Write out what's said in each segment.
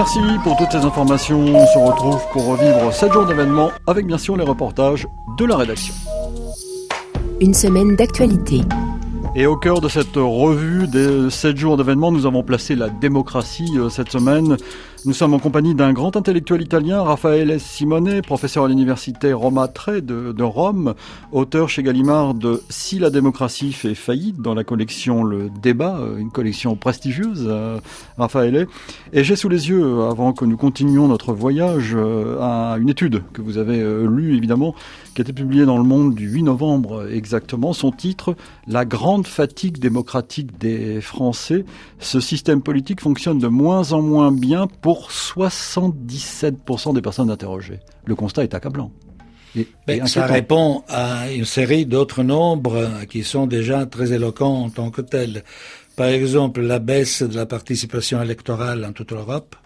Merci pour toutes ces informations. On se retrouve pour revivre 7 jours d'événements avec bien sûr les reportages de la rédaction. Une semaine d'actualité. Et au cœur de cette revue des 7 jours d'événements, nous avons placé la démocratie euh, cette semaine. Nous sommes en compagnie d'un grand intellectuel italien, Raffaele Simone, professeur à l'université Roma Tre de, Rome, auteur chez Gallimard de Si la démocratie fait faillite dans la collection Le Débat, euh, une collection prestigieuse, euh, Raffaele. Et j'ai sous les yeux, avant que nous continuions notre voyage, une étude que vous avez lue évidemment, qui a été publiée dans Le Monde du 8 novembre exactement. Son titre, La grande fatigue démocratique des Français. Ce système politique fonctionne de moins en moins bien pour 77% des personnes interrogées. Le constat est accablant. Et, et ça répond à une série d'autres nombres qui sont déjà très éloquents en tant que tels. Par exemple, la baisse de la participation électorale en toute l'Europe,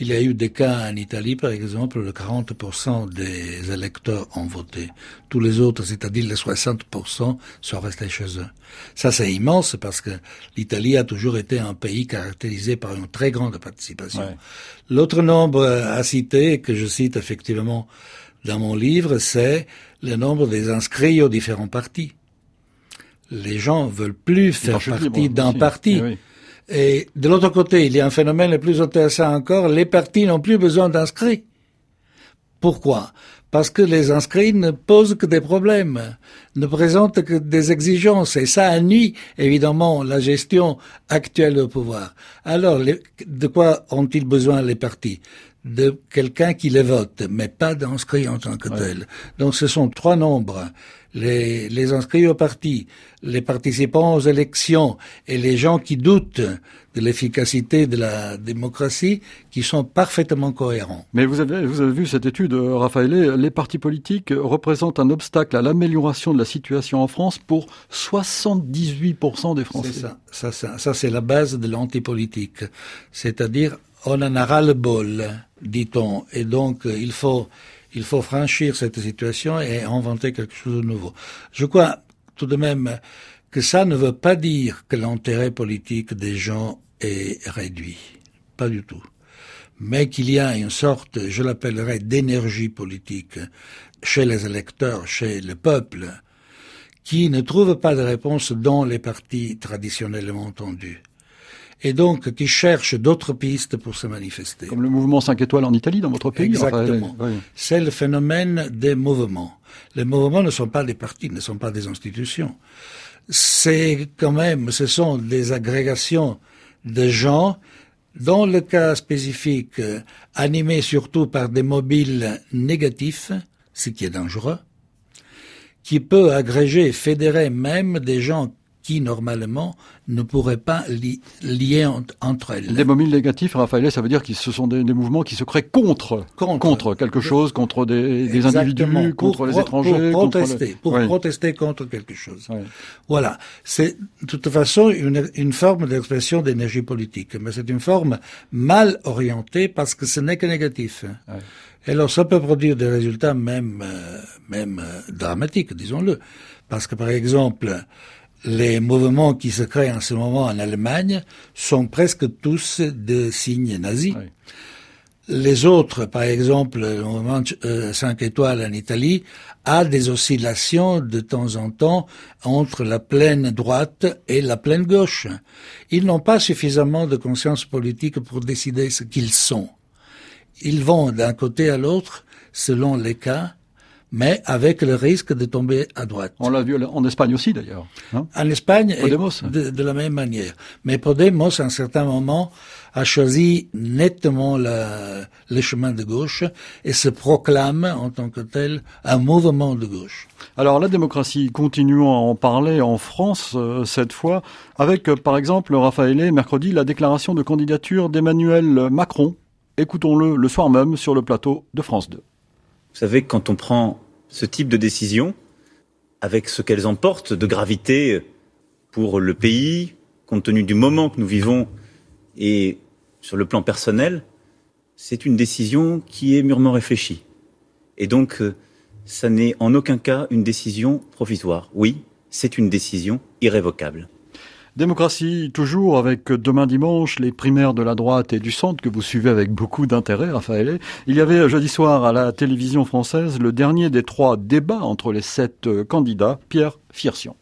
il y a eu des cas en Italie, par exemple, où 40% des électeurs ont voté. Tous les autres, c'est-à-dire les 60%, sont restés chez eux. Ça, c'est immense parce que l'Italie a toujours été un pays caractérisé par une très grande participation. Ouais. L'autre nombre à citer, que je cite effectivement dans mon livre, c'est le nombre des inscrits aux différents partis. Les gens veulent plus faire partie d'un parti. Et de l'autre côté, il y a un phénomène le plus intéressant encore, les partis n'ont plus besoin d'inscrits. Pourquoi? Parce que les inscrits ne posent que des problèmes, ne présentent que des exigences, et ça nuit évidemment la gestion actuelle au pouvoir. Alors, les, de quoi ont-ils besoin les partis? De quelqu'un qui les vote, mais pas d'inscrits en tant que ouais. tel. Donc ce sont trois nombres. Les, les inscrits au parti, les participants aux élections et les gens qui doutent de l'efficacité de la démocratie qui sont parfaitement cohérents. Mais vous avez, vous avez vu cette étude, Raphaël, les partis politiques représentent un obstacle à l'amélioration de la situation en France pour 78% des Français. C'est ça, ça, ça, ça c'est la base de l'antipolitique. C'est-à-dire, on en a ras le bol, dit-on, et donc il faut il faut franchir cette situation et inventer quelque chose de nouveau. Je crois tout de même que ça ne veut pas dire que l'intérêt politique des gens est réduit. Pas du tout. Mais qu'il y a une sorte, je l'appellerais, d'énergie politique chez les électeurs, chez le peuple, qui ne trouve pas de réponse dans les partis traditionnellement entendus et donc qui cherche d'autres pistes pour se manifester. Comme le mouvement 5 étoiles en Italie, dans votre pays Exactement. Enfin, oui. C'est le phénomène des mouvements. Les mouvements ne sont pas des partis, ne sont pas des institutions. C'est quand même, ce sont des agrégations de gens, dans le cas spécifique, animés surtout par des mobiles négatifs, ce qui est dangereux, qui peut agréger et fédérer même des gens qui, normalement, ne pourraient pas li lier en, entre elles. Des mobiles négatifs, Raphaël, ça veut dire que ce sont des, des, mouvements qui se créent contre, contre, contre quelque chose, contre des, des individus, pour, contre les étrangers. Pour protester, contre pour oui. protester contre quelque chose. Oui. Voilà. C'est, de toute façon, une, une forme d'expression d'énergie politique. Mais c'est une forme mal orientée parce que ce n'est que négatif. Oui. Et alors, ça peut produire des résultats même, euh, même euh, dramatiques, disons-le. Parce que, par exemple, les mouvements qui se créent en ce moment en Allemagne sont presque tous de signes nazis. Oui. Les autres, par exemple, le mouvement euh, 5 étoiles en Italie, a des oscillations de temps en temps entre la pleine droite et la pleine gauche. Ils n'ont pas suffisamment de conscience politique pour décider ce qu'ils sont. Ils vont d'un côté à l'autre selon les cas mais avec le risque de tomber à droite. On l'a vu en Espagne aussi d'ailleurs. Hein en Espagne, Podemos. De, de, la même manière. Mais Podemos, à un certain moment, a choisi nettement la, le chemin de gauche et se proclame en tant que tel un mouvement de gauche. Alors la démocratie, continuons à en parler en France euh, cette fois, avec euh, par exemple Raphaël mercredi la déclaration de candidature d'Emmanuel Macron. Écoutons-le le soir même sur le plateau de France 2. Vous savez, quand on prend ce type de décision, avec ce qu'elles emportent de gravité pour le pays, compte tenu du moment que nous vivons et sur le plan personnel, c'est une décision qui est mûrement réfléchie. Et donc, ça n'est en aucun cas une décision provisoire. Oui, c'est une décision irrévocable. Démocratie toujours avec demain dimanche les primaires de la droite et du centre que vous suivez avec beaucoup d'intérêt, Raphaël. Il y avait jeudi soir à la télévision française le dernier des trois débats entre les sept candidats, Pierre Firsion.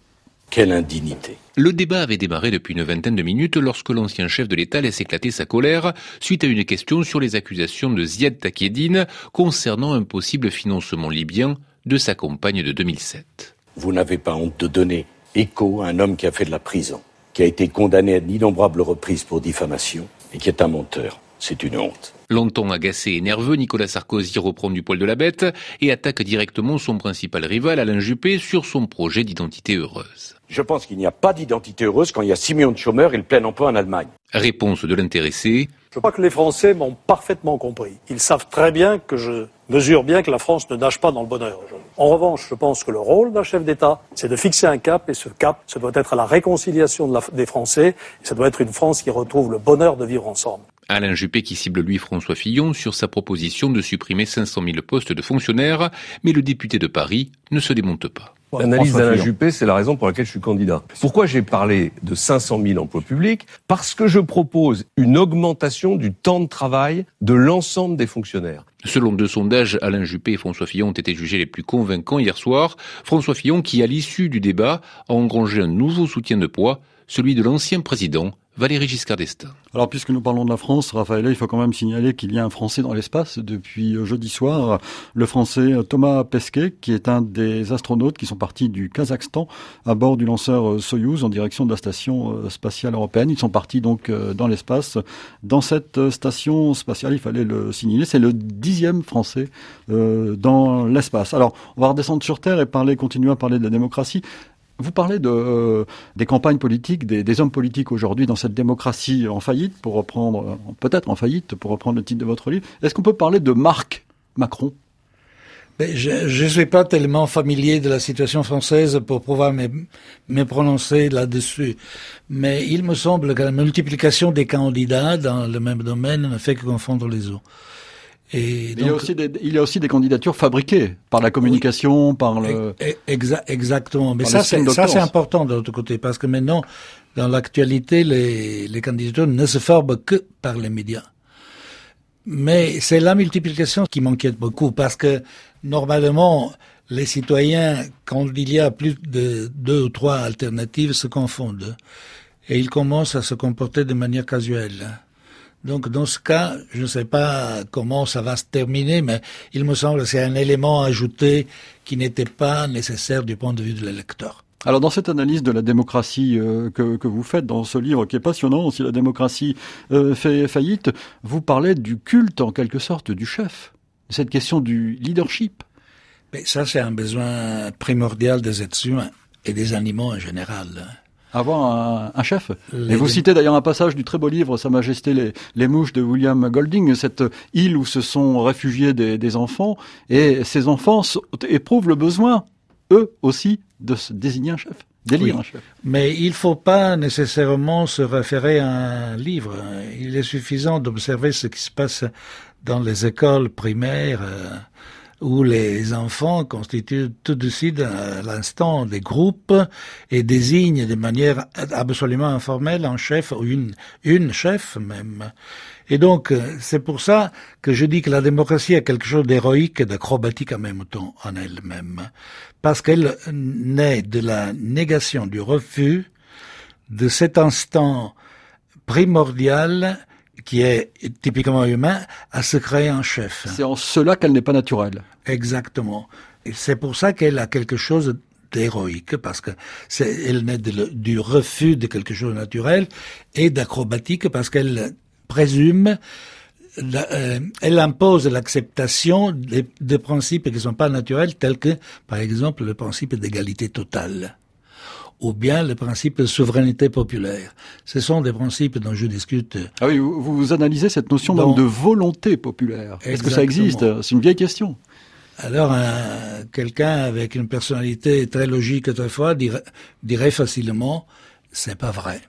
Quelle indignité. Le débat avait démarré depuis une vingtaine de minutes lorsque l'ancien chef de l'État laisse éclater sa colère suite à une question sur les accusations de Ziad Takedine concernant un possible financement libyen de sa campagne de 2007. Vous n'avez pas honte de donner écho à un homme qui a fait de la prison qui a été condamné à d'innombrables reprises pour diffamation et qui est un menteur. C'est une honte. Longtemps agacé et nerveux, Nicolas Sarkozy reprend du poil de la bête et attaque directement son principal rival, Alain Juppé, sur son projet d'identité heureuse. Je pense qu'il n'y a pas d'identité heureuse quand il y a 6 millions de chômeurs et le plein emploi en Allemagne. Réponse de l'intéressé. Je crois que les Français m'ont parfaitement compris. Ils savent très bien que je mesure bien que la France ne nage pas dans le bonheur. En revanche, je pense que le rôle d'un chef d'État, c'est de fixer un cap, et ce cap, ce doit être à la réconciliation des Français, et ça doit être une France qui retrouve le bonheur de vivre ensemble. Alain Juppé qui cible lui François Fillon sur sa proposition de supprimer 500 000 postes de fonctionnaires, mais le député de Paris ne se démonte pas. L'analyse d'Alain Juppé, c'est la raison pour laquelle je suis candidat. Pourquoi j'ai parlé de 500 000 emplois publics? Parce que je propose une augmentation du temps de travail de l'ensemble des fonctionnaires. Selon deux sondages, Alain Juppé et François Fillon ont été jugés les plus convaincants hier soir. François Fillon qui, à l'issue du débat, a engrangé un nouveau soutien de poids, celui de l'ancien président Valéry Giscard d'Estaing. Alors, puisque nous parlons de la France, Raphaël, il faut quand même signaler qu'il y a un Français dans l'espace depuis euh, jeudi soir, le Français euh, Thomas Pesquet, qui est un des astronautes qui sont partis du Kazakhstan à bord du lanceur euh, Soyouz en direction de la station spatiale européenne. Ils sont partis donc dans l'espace. Dans cette station spatiale, il fallait le signaler, c'est le dixième Français dans l'espace. Alors, on va redescendre sur Terre et parler, continuer à parler de la démocratie. Vous parlez de, euh, des campagnes politiques, des, hommes politiques aujourd'hui dans cette démocratie en faillite, pour reprendre, euh, peut-être en faillite, pour reprendre le titre de votre livre. Est-ce qu'on peut parler de Marc Macron? Ben, je ne suis pas tellement familier de la situation française pour pouvoir me, me prononcer là-dessus. Mais il me semble que la multiplication des candidats dans le même domaine ne fait que confondre les eaux il, y a aussi des, il y a aussi des candidatures fabriquées par la communication, par le. exactement. Mais ça, c'est, ça, c'est important de l'autre côté, parce que maintenant, dans l'actualité, les, les candidatures ne se forment que par les médias. Mais c'est la multiplication qui m'inquiète beaucoup, parce que normalement, les citoyens, quand il y a plus de deux ou trois alternatives, se confondent. Et ils commencent à se comporter de manière casuelle. Donc dans ce cas, je ne sais pas comment ça va se terminer, mais il me semble que c'est un élément ajouté qui n'était pas nécessaire du point de vue de l'électeur. Alors dans cette analyse de la démocratie euh, que, que, vous faites dans ce livre qui est passionnant, si la démocratie euh, fait faillite, vous parlez du culte en quelque sorte du chef, cette question du leadership. Mais ça c'est un besoin primordial des êtres humains et des animaux en général avoir un, chef. Et vous citez d'ailleurs un passage du très beau livre Sa Majesté les, les, mouches de William Golding, cette île où se sont réfugiés des, des enfants, et ces enfants éprouvent le besoin, eux aussi, de se désigner un chef. Délire un chef. Mais il ne faut pas nécessairement se référer à un livre. Il est suffisant d'observer ce qui se passe dans les écoles primaires. Euh, où les enfants constituent tout de suite à l'instant des groupes et désignent de manière absolument informelle un chef ou une, une chef même. Et donc, c'est pour ça que je dis que la démocratie est quelque chose d'héroïque et d'acrobatique en même temps en elle-même. Parce qu'elle naît de la négation, du refus de cet instant primordial qui est typiquement humain, à se créer un chef. C'est en cela qu'elle n'est pas naturelle. Exactement. Et c'est pour ça qu'elle a quelque chose d'héroïque, parce que c'est, elle naît du refus de quelque chose de naturel, et d'acrobatique, parce qu'elle présume euh, elle impose l'acceptation des, des, principes qui ne sont pas naturels, tels que, par exemple, le principe d'égalité totale ou bien le principe de souveraineté populaire. Ce sont des principes dont je discute. Ah oui, vous, vous analysez cette notion même de volonté populaire. Est-ce que ça existe? C'est une vieille question. Alors, quelqu'un avec une personnalité très logique, très forte, dirait, dirait facilement, c'est pas vrai.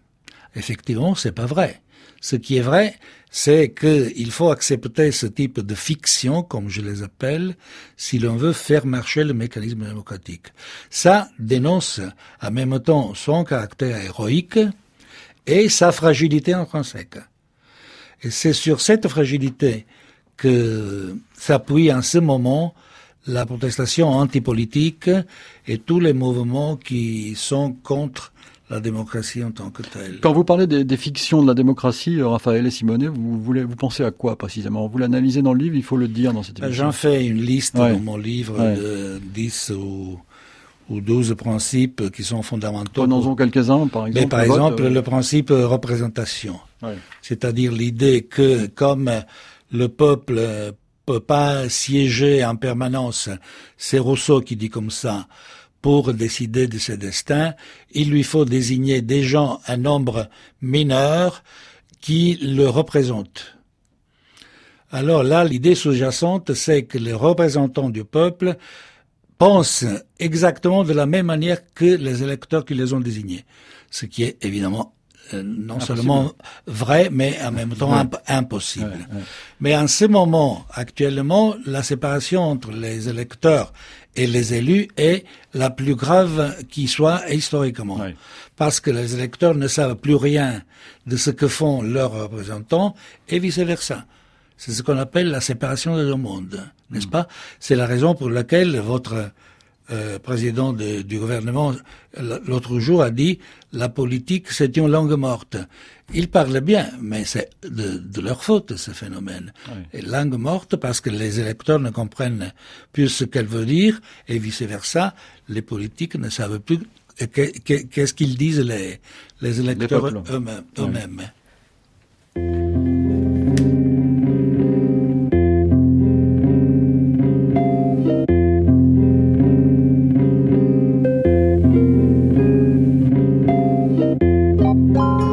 Effectivement, c'est pas vrai. Ce qui est vrai, c'est qu'il faut accepter ce type de fiction, comme je les appelle, si l'on veut faire marcher le mécanisme démocratique. Ça dénonce en même temps son caractère héroïque et sa fragilité intrinsèque. Et c'est sur cette fragilité que s'appuie en ce moment la protestation antipolitique et tous les mouvements qui sont contre la démocratie en tant que telle. Quand vous parlez des, fictions de la démocratie, euh, Raphaël et Simonet, vous, voulez, vous pensez à quoi précisément? Vous l'analysez dans le livre, il faut le dire dans cette émission. J'en fais une liste dans mon livre de 10 ou, ou 12 principes qui sont fondamentaux. Prenons-en quelques-uns, par exemple. Mais par exemple, euh, le principe représentation. C'est-à-dire l'idée que comme le peuple peut pas siéger en permanence, c'est Rousseau qui dit comme ça, pour décider de ses destins, il lui faut désigner des gens, un nombre mineur, qui le représentent. Alors là, l'idée sous-jacente, c'est que les représentants du peuple pensent exactement de la même manière que les électeurs qui les ont désignés. Ce qui est évidemment euh, non seulement vrai, mais en même temps impossible. Mais en ce moment, actuellement, la séparation entre les électeurs et les élus est la plus grave qui soit historiquement. Parce que les électeurs ne savent plus rien de ce que font leurs représentants et vice-versa. C'est ce qu'on appelle la séparation des deux mondes, n'est-ce mm. pas? C'est la raison pour laquelle votre euh, président du gouvernement l'autre jour a dit la politique c'est une langue morte. Ils parlent bien, mais c'est de, leur faute ce phénomène. Et langue morte parce que les électeurs ne comprennent plus ce qu'elle veut dire et vice versa, les politiques ne savent plus qu'est-ce qu'ils disent les, les électeurs eux-mêmes.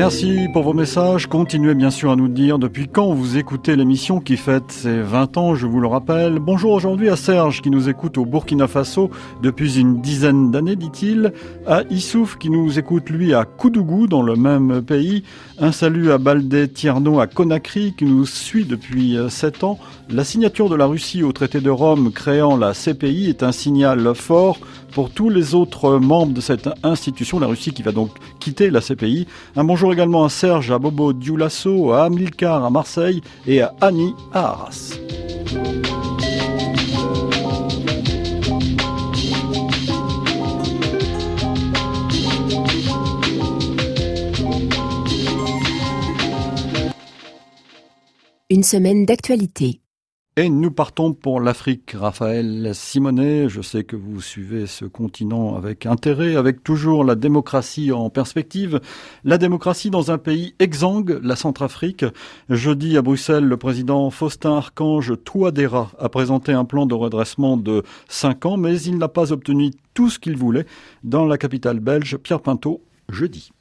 Merci pour vos messages. Continuez bien sûr à nous dire depuis quand vous écoutez l'émission qui fête ses 20 ans, je vous le rappelle. Bonjour aujourd'hui à Serge qui nous écoute au Burkina Faso depuis une dizaine d'années, dit-il. À Issouf qui nous écoute lui à Koudougou dans le même pays. Un salut à Baldé Tierno à Conakry qui nous suit depuis 7 ans. La signature de la Russie au traité de Rome créant la CPI est un signal fort pour tous les autres membres de cette institution, la Russie qui va donc quitter la CPI. Un bonjour également à Serge, à Bobo Dioulasso, à Amilcar à Marseille et à Annie à Arras. Une semaine d'actualité. Et nous partons pour l'Afrique. Raphaël Simonet, je sais que vous suivez ce continent avec intérêt, avec toujours la démocratie en perspective. La démocratie dans un pays exsangue, la Centrafrique. Jeudi à Bruxelles, le président Faustin Archange Touadéra a présenté un plan de redressement de 5 ans, mais il n'a pas obtenu tout ce qu'il voulait dans la capitale belge, Pierre Pinto, jeudi.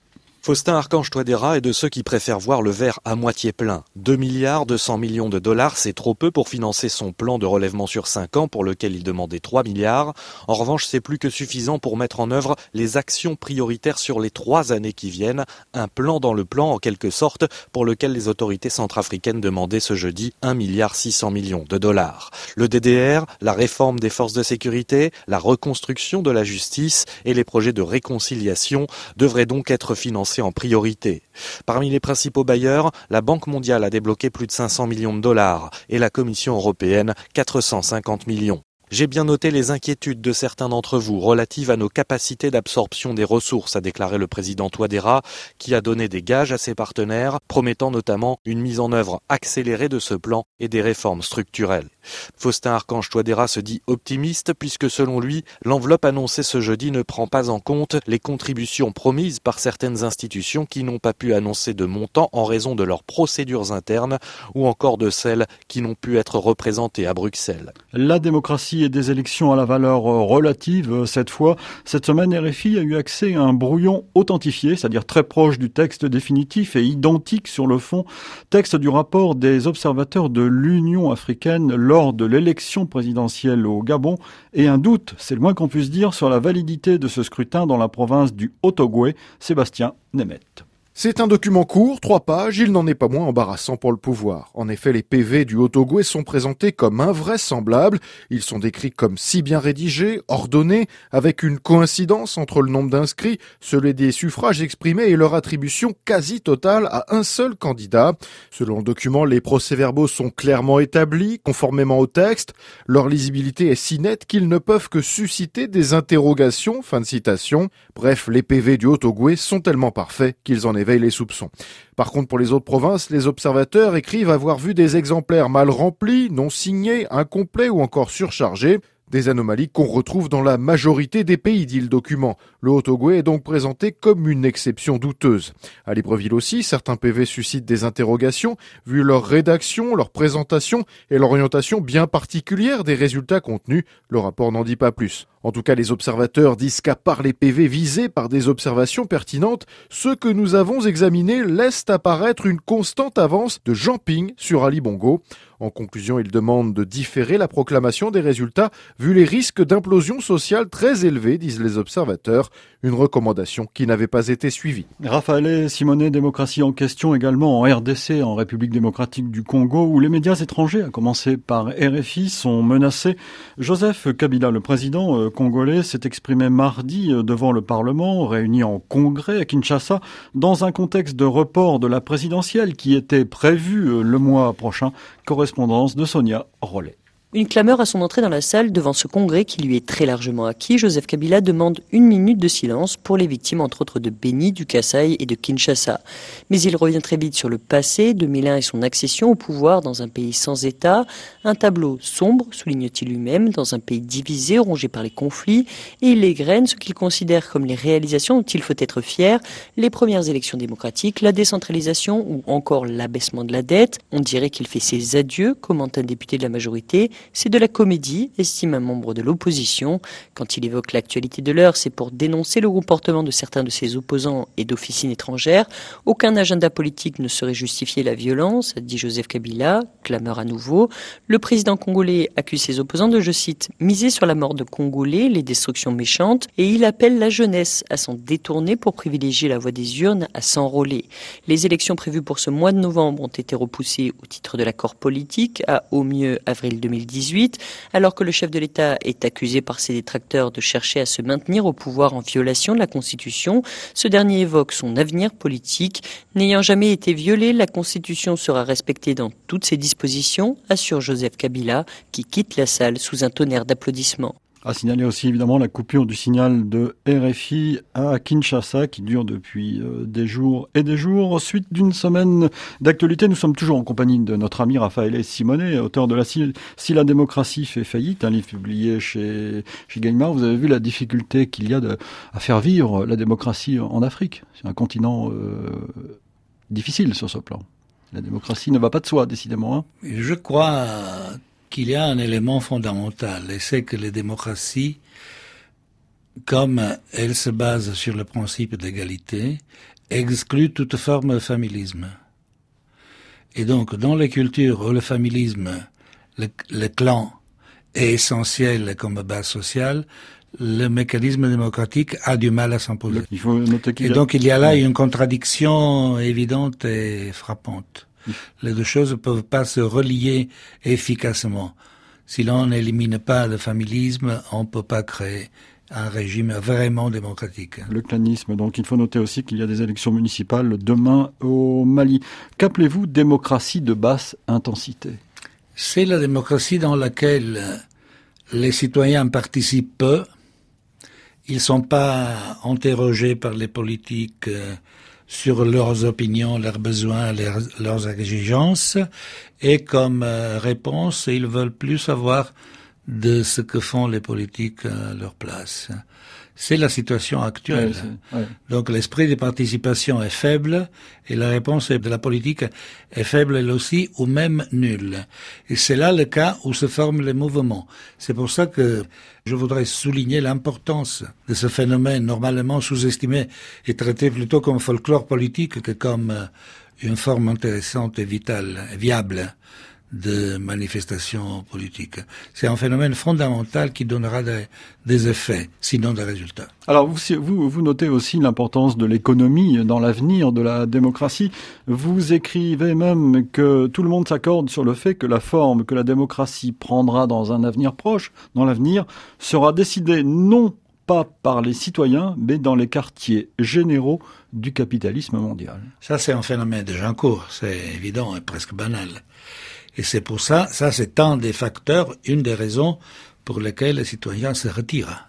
Faustin Archange Touadéra est de ceux qui préfèrent voir le verre à moitié plein. 2 milliards 200 millions de dollars, c'est trop peu pour financer son plan de relèvement sur 5 ans pour lequel il demandait 3 milliards. En revanche, c'est plus que suffisant pour mettre en œuvre les actions prioritaires sur les trois années qui viennent. Un plan dans le plan en quelque sorte pour lequel les autorités centrafricaines demandaient ce jeudi 1 milliard 600 millions de dollars. Le DDR, la réforme des forces de sécurité, la reconstruction de la justice et les projets de réconciliation devraient donc être financés en priorité. Parmi les principaux bailleurs, la Banque mondiale a débloqué plus de 500 millions de dollars et la Commission européenne 450 millions. J'ai bien noté les inquiétudes de certains d'entre vous relatives à nos capacités d'absorption des ressources, a déclaré le président Touadéra, qui a donné des gages à ses partenaires, promettant notamment une mise en œuvre accélérée de ce plan et des réformes structurelles. Faustin Archange Touadéra se dit optimiste puisque selon lui, l'enveloppe annoncée ce jeudi ne prend pas en compte les contributions promises par certaines institutions qui n'ont pas pu annoncer de montant en raison de leurs procédures internes ou encore de celles qui n'ont pu être représentées à Bruxelles. La démocratie et des élections à la valeur relative cette fois. Cette semaine, RFI a eu accès à un brouillon authentifié, c'est-à-dire très proche du texte définitif et identique sur le fond, texte du rapport des observateurs de l'Union africaine lors de l'élection présidentielle au Gabon et un doute, c'est le moins qu'on puisse dire, sur la validité de ce scrutin dans la province du Haut-Ogooué, Sébastien Nemeth. C'est un document court, trois pages, il n'en est pas moins embarrassant pour le pouvoir. En effet, les PV du Haut-Ogooué sont présentés comme invraisemblables, ils sont décrits comme si bien rédigés, ordonnés, avec une coïncidence entre le nombre d'inscrits, celui des suffrages exprimés et leur attribution quasi totale à un seul candidat. Selon le document, les procès-verbaux sont clairement établis, conformément au texte, leur lisibilité est si nette qu'ils ne peuvent que susciter des interrogations, fin de citation. Bref, les PV du Haut-Ogooué sont tellement parfaits qu'ils en les soupçons. Par contre, pour les autres provinces, les observateurs écrivent avoir vu des exemplaires mal remplis, non signés, incomplets ou encore surchargés. Des anomalies qu'on retrouve dans la majorité des pays, dit document. Le Haut-Ogooué est donc présenté comme une exception douteuse. À Libreville aussi, certains PV suscitent des interrogations, vu leur rédaction, leur présentation et l'orientation bien particulière des résultats contenus. Le rapport n'en dit pas plus. En tout cas, les observateurs disent qu'à part les PV visés par des observations pertinentes, ceux que nous avons examinés laissent apparaître une constante avance de Jean Ping sur Ali Bongo. En conclusion, ils demandent de différer la proclamation des résultats vu les risques d'implosion sociale très élevés, disent les observateurs, une recommandation qui n'avait pas été suivie. Raphaël Simonet, démocratie en question également en RDC, en République démocratique du Congo, où les médias étrangers, à commencer par RFI, sont menacés. Joseph Kabila, le président euh, congolais, s'est exprimé mardi euh, devant le Parlement, réuni en congrès à Kinshasa, dans un contexte de report de la présidentielle qui était prévu euh, le mois prochain. Correspondance de Sonia Rollet. Une clameur à son entrée dans la salle devant ce congrès qui lui est très largement acquis. Joseph Kabila demande une minute de silence pour les victimes, entre autres de Beni, du Kasaï et de Kinshasa. Mais il revient très vite sur le passé de et son accession au pouvoir dans un pays sans État. Un tableau sombre, souligne-t-il lui-même, dans un pays divisé, rongé par les conflits. Et il égrène ce qu'il considère comme les réalisations dont il faut être fier. Les premières élections démocratiques, la décentralisation ou encore l'abaissement de la dette. On dirait qu'il fait ses adieux, commente un député de la majorité c'est de la comédie, estime un membre de l'opposition. Quand il évoque l'actualité de l'heure, c'est pour dénoncer le comportement de certains de ses opposants et d'officines étrangères. Aucun agenda politique ne saurait justifier la violence, dit Joseph Kabila, clameur à nouveau. Le président congolais accuse ses opposants de, je cite, miser sur la mort de Congolais, les destructions méchantes, et il appelle la jeunesse à s'en détourner pour privilégier la voie des urnes, à s'enrôler. Les élections prévues pour ce mois de novembre ont été repoussées au titre de l'accord politique à au mieux avril 2010 alors que le chef de l'État est accusé par ses détracteurs de chercher à se maintenir au pouvoir en violation de la Constitution. Ce dernier évoque son avenir politique. N'ayant jamais été violé, la Constitution sera respectée dans toutes ses dispositions, assure Joseph Kabila, qui quitte la salle sous un tonnerre d'applaudissements. À signaler aussi évidemment la coupure du signal de RFI à Kinshasa qui dure depuis euh, des jours et des jours. Suite d'une semaine d'actualité, nous sommes toujours en compagnie de notre ami Raphaël Simonet, auteur de la Si, la démocratie fait faillite, un livre publié chez, chez Gallimard. Vous avez vu la difficulté qu'il y a à faire vivre la démocratie en Afrique. C'est un continent euh, difficile sur ce plan. La démocratie ne va pas de soi, décidément. Hein. Je crois qu'il y a un élément fondamental, et c'est que les démocraties, comme elles se basent sur le principe d'égalité, excluent toute forme de familisme. Et donc, dans les cultures où le familisme, le, clan, est essentiel comme base sociale, le mécanisme démocratique a du mal à s'imposer. Et donc, il y a là une contradiction évidente et frappante. Les deux choses ne peuvent pas se relier efficacement. Si l'on n'élimine pas le familisme, on ne peut pas créer un régime vraiment démocratique. Le clanisme, donc il faut noter aussi qu'il y a des élections municipales demain au Mali. Qu'appelez-vous démocratie de basse intensité? C'est la démocratie dans laquelle les citoyens participent peu, ils ne sont pas interrogés par les politiques euh, sur leurs opinions, leurs besoins, leurs, exigences, et comme euh, réponse, ils veulent plus avoir de ce que font les politiques à leur place. C'est la situation actuelle. Donc l'esprit de participation est faible et la réponse de la politique est faible elle aussi ou même nulle. Et c'est là le cas où se forment les mouvements. C'est pour ça que je voudrais souligner l'importance de ce phénomène normalement sous-estimé et traité plutôt comme folklore politique que comme euh, une forme intéressante et vitale, et viable de manifestations politiques. C'est un phénomène fondamental qui donnera des, effets, sinon des résultats. Alors vous, vous, vous notez aussi l'importance de l'économie dans l'avenir de la démocratie. Vous écrivez même que tout le monde s'accorde sur le fait que la forme que la démocratie prendra dans un avenir proche, dans l'avenir, sera décidée non pas par les citoyens, mais dans les quartiers généraux du capitalisme mondial. Ça, c'est un phénomène déjà en cours, c'est évident et presque banal. Et c'est pour ça, ça c'est un des facteurs, une des raisons pour lesquelles les citoyens se retirent.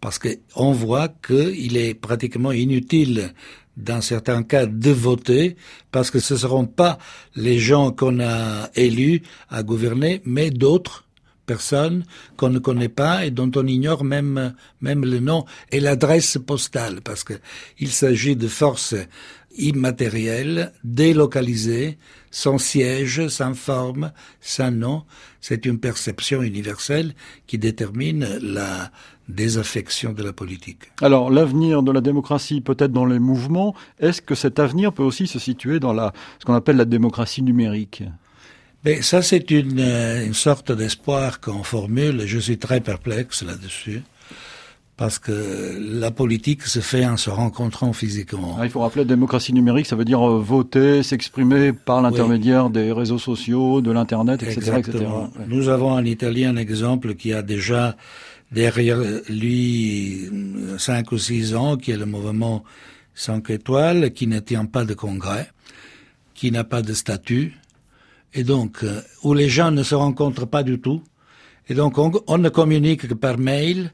Parce qu'on voit qu'il est pratiquement inutile dans certains cas de voter parce que ce ne seront pas les gens qu'on a élus à gouverner, mais d'autres personnes qu'on ne connaît pas et dont on ignore même, même le nom et l'adresse postale parce que il s'agit de forces immatérielles, délocalisées, sans siège, sans forme, sans nom. C'est une perception universelle qui détermine la désaffection de la politique. Alors, l'avenir de la démocratie peut-être dans les mouvements. Est-ce que cet avenir peut aussi se situer dans la, ce qu'on appelle la démocratie numérique? Mais ça, c'est une, une sorte d'espoir qu'on formule. Je suis très perplexe là-dessus parce que la politique se fait en se rencontrant physiquement. Ah, il faut rappeler démocratie numérique, ça veut dire euh, voter, s'exprimer par l'intermédiaire des réseaux sociaux, de l'internet, etc., etc. Nous avons en Italie un exemple qui a déjà derrière lui cinq ou six ans, qui est le mouvement Cinq étoiles, qui ne tient pas de congrès, qui n'a pas de statut, et donc euh, où les gens ne se rencontrent pas du tout, et donc on, on ne communique que par mail,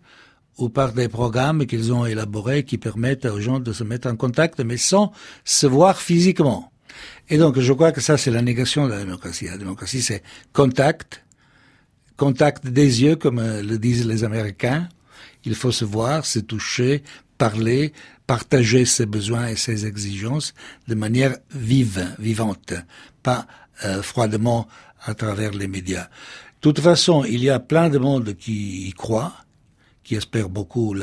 ou par des programmes qu'ils ont élaborés qui permettent aux gens de se mettre en contact, mais sans se voir physiquement. Et donc, je crois que ça, c'est la négation de la démocratie. La démocratie, c'est contact, contact des yeux, comme euh, le disent les Américains. Il faut se voir, se toucher, parler, partager ses besoins et ses exigences de manière vive, vivante, pas euh, froidement à travers les médias. De toute façon, il y a plein de monde qui y croit, qui espère beaucoup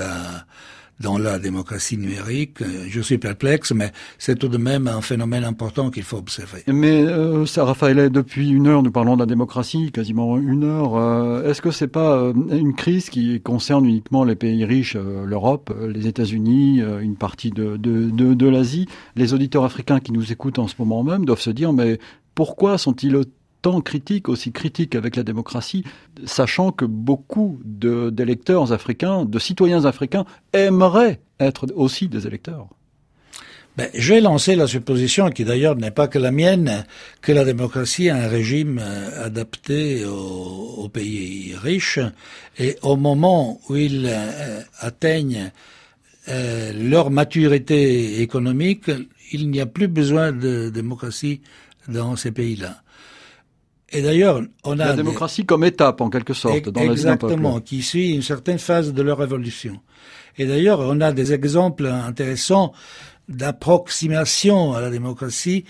dans la démocratie numérique. Je suis perplexe, mais c'est tout de même un phénomène important qu'il faut observer. Mais euh, ça, Raphaël, depuis une heure, nous parlons de la démocratie, quasiment une heure. Euh, est-ce que c'est pas euh, une crise qui concerne uniquement les pays riches, euh, l'Europe, les États-Unis, une partie de, de, de, de l'Asie? Les auditeurs africains qui nous écoutent en ce moment même doivent se dire, mais pourquoi sont-ils tant critique, aussi critique avec la démocratie, sachant que beaucoup d'électeurs africains, de citoyens africains, aimeraient être aussi des électeurs? Ben, je vais lancer la supposition, qui d'ailleurs n'est pas que la mienne, que la démocratie est un régime euh, adapté aux, pays riches, et au moment où ils euh, atteignent euh, leur maturité économique, il n'y a plus besoin de démocratie dans ces pays-là. Et d'ailleurs, on a la démocratie comme étape en quelque sorte dans exactement, qui suit une certaine phase de leur évolution. Et d'ailleurs, on a des exemples intéressants d'approximation à la démocratie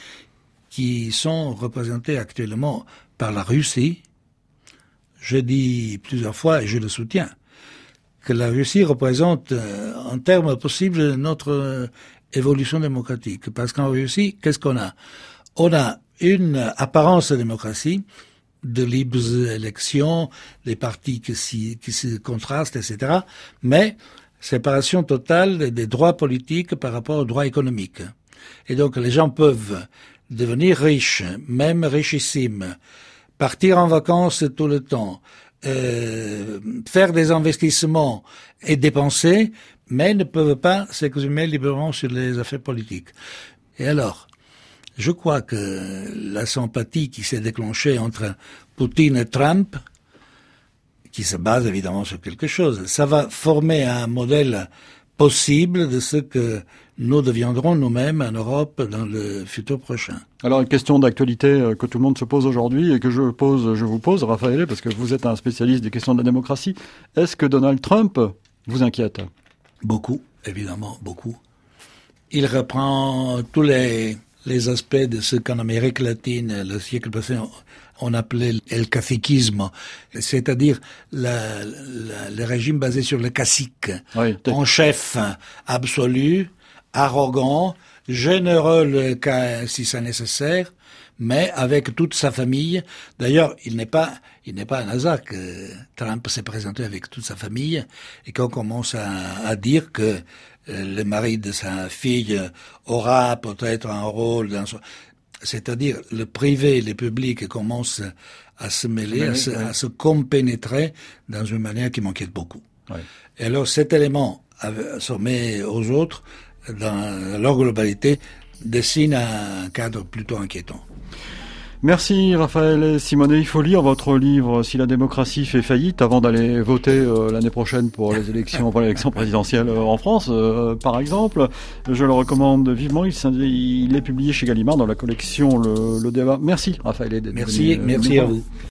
qui sont représentés actuellement par la Russie. Je dis plusieurs fois, et je le soutiens, que la Russie représente euh, en termes possibles notre euh, évolution démocratique. Parce qu'en Russie, qu'est-ce qu'on a? On a une apparence de démocratie, de libres élections, des partis qui, qui se contrastent, etc. Mais séparation totale des droits politiques par rapport aux droits économiques. Et donc les gens peuvent devenir riches, même richissimes, partir en vacances tout le temps, euh, faire des investissements et dépenser, mais ne peuvent pas s'exprimer librement sur les affaires politiques. Et alors, je crois que la sympathie qui s'est déclenchée entre Poutine et Trump, qui se base évidemment sur quelque chose, ça va former un modèle possible de ce que nous deviendrons nous-mêmes en Europe dans le futur prochain. Alors une question d'actualité euh, que tout le monde se pose aujourd'hui et que je pose, je vous pose, Raphaël, parce que vous êtes un spécialiste des questions de la démocratie. Est-ce que Donald Trump vous inquiète? Beaucoup, évidemment, beaucoup. Il reprend tous les, les aspects de ce qu'en Amérique latine, le siècle passé, on appelait le caciquisme, c'est-à-dire le régime basé sur le cacique, en chef absolu, arrogant, généreux le cas si c'est nécessaire, mais avec toute sa famille. D'ailleurs, il n'est pas, il n'est pas un hasard que Trump s'est présenté avec toute sa famille et qu'on commence à, dire que euh, le mari de sa fille aura peut-être un rôle dans son... C'est-à-dire le privé et le public commencent à se mêler, à, se, compénétrer dans une manière qui m'inquiète beaucoup. Et alors cet élément, met aux autres, dans leur globalité, dessine un cadre plutôt inquiétant. Merci Raphaël Simonet. Il faut lire votre livre Si la démocratie fait faillite avant d'aller voter euh, l'année prochaine pour les élections, pour l'élection présidentielle euh, en France, euh, par exemple. Je le recommande vivement. Il, est publié chez Gallimard dans la collection Le, le Débat. Merci Raphaël. Merci, merci à vous.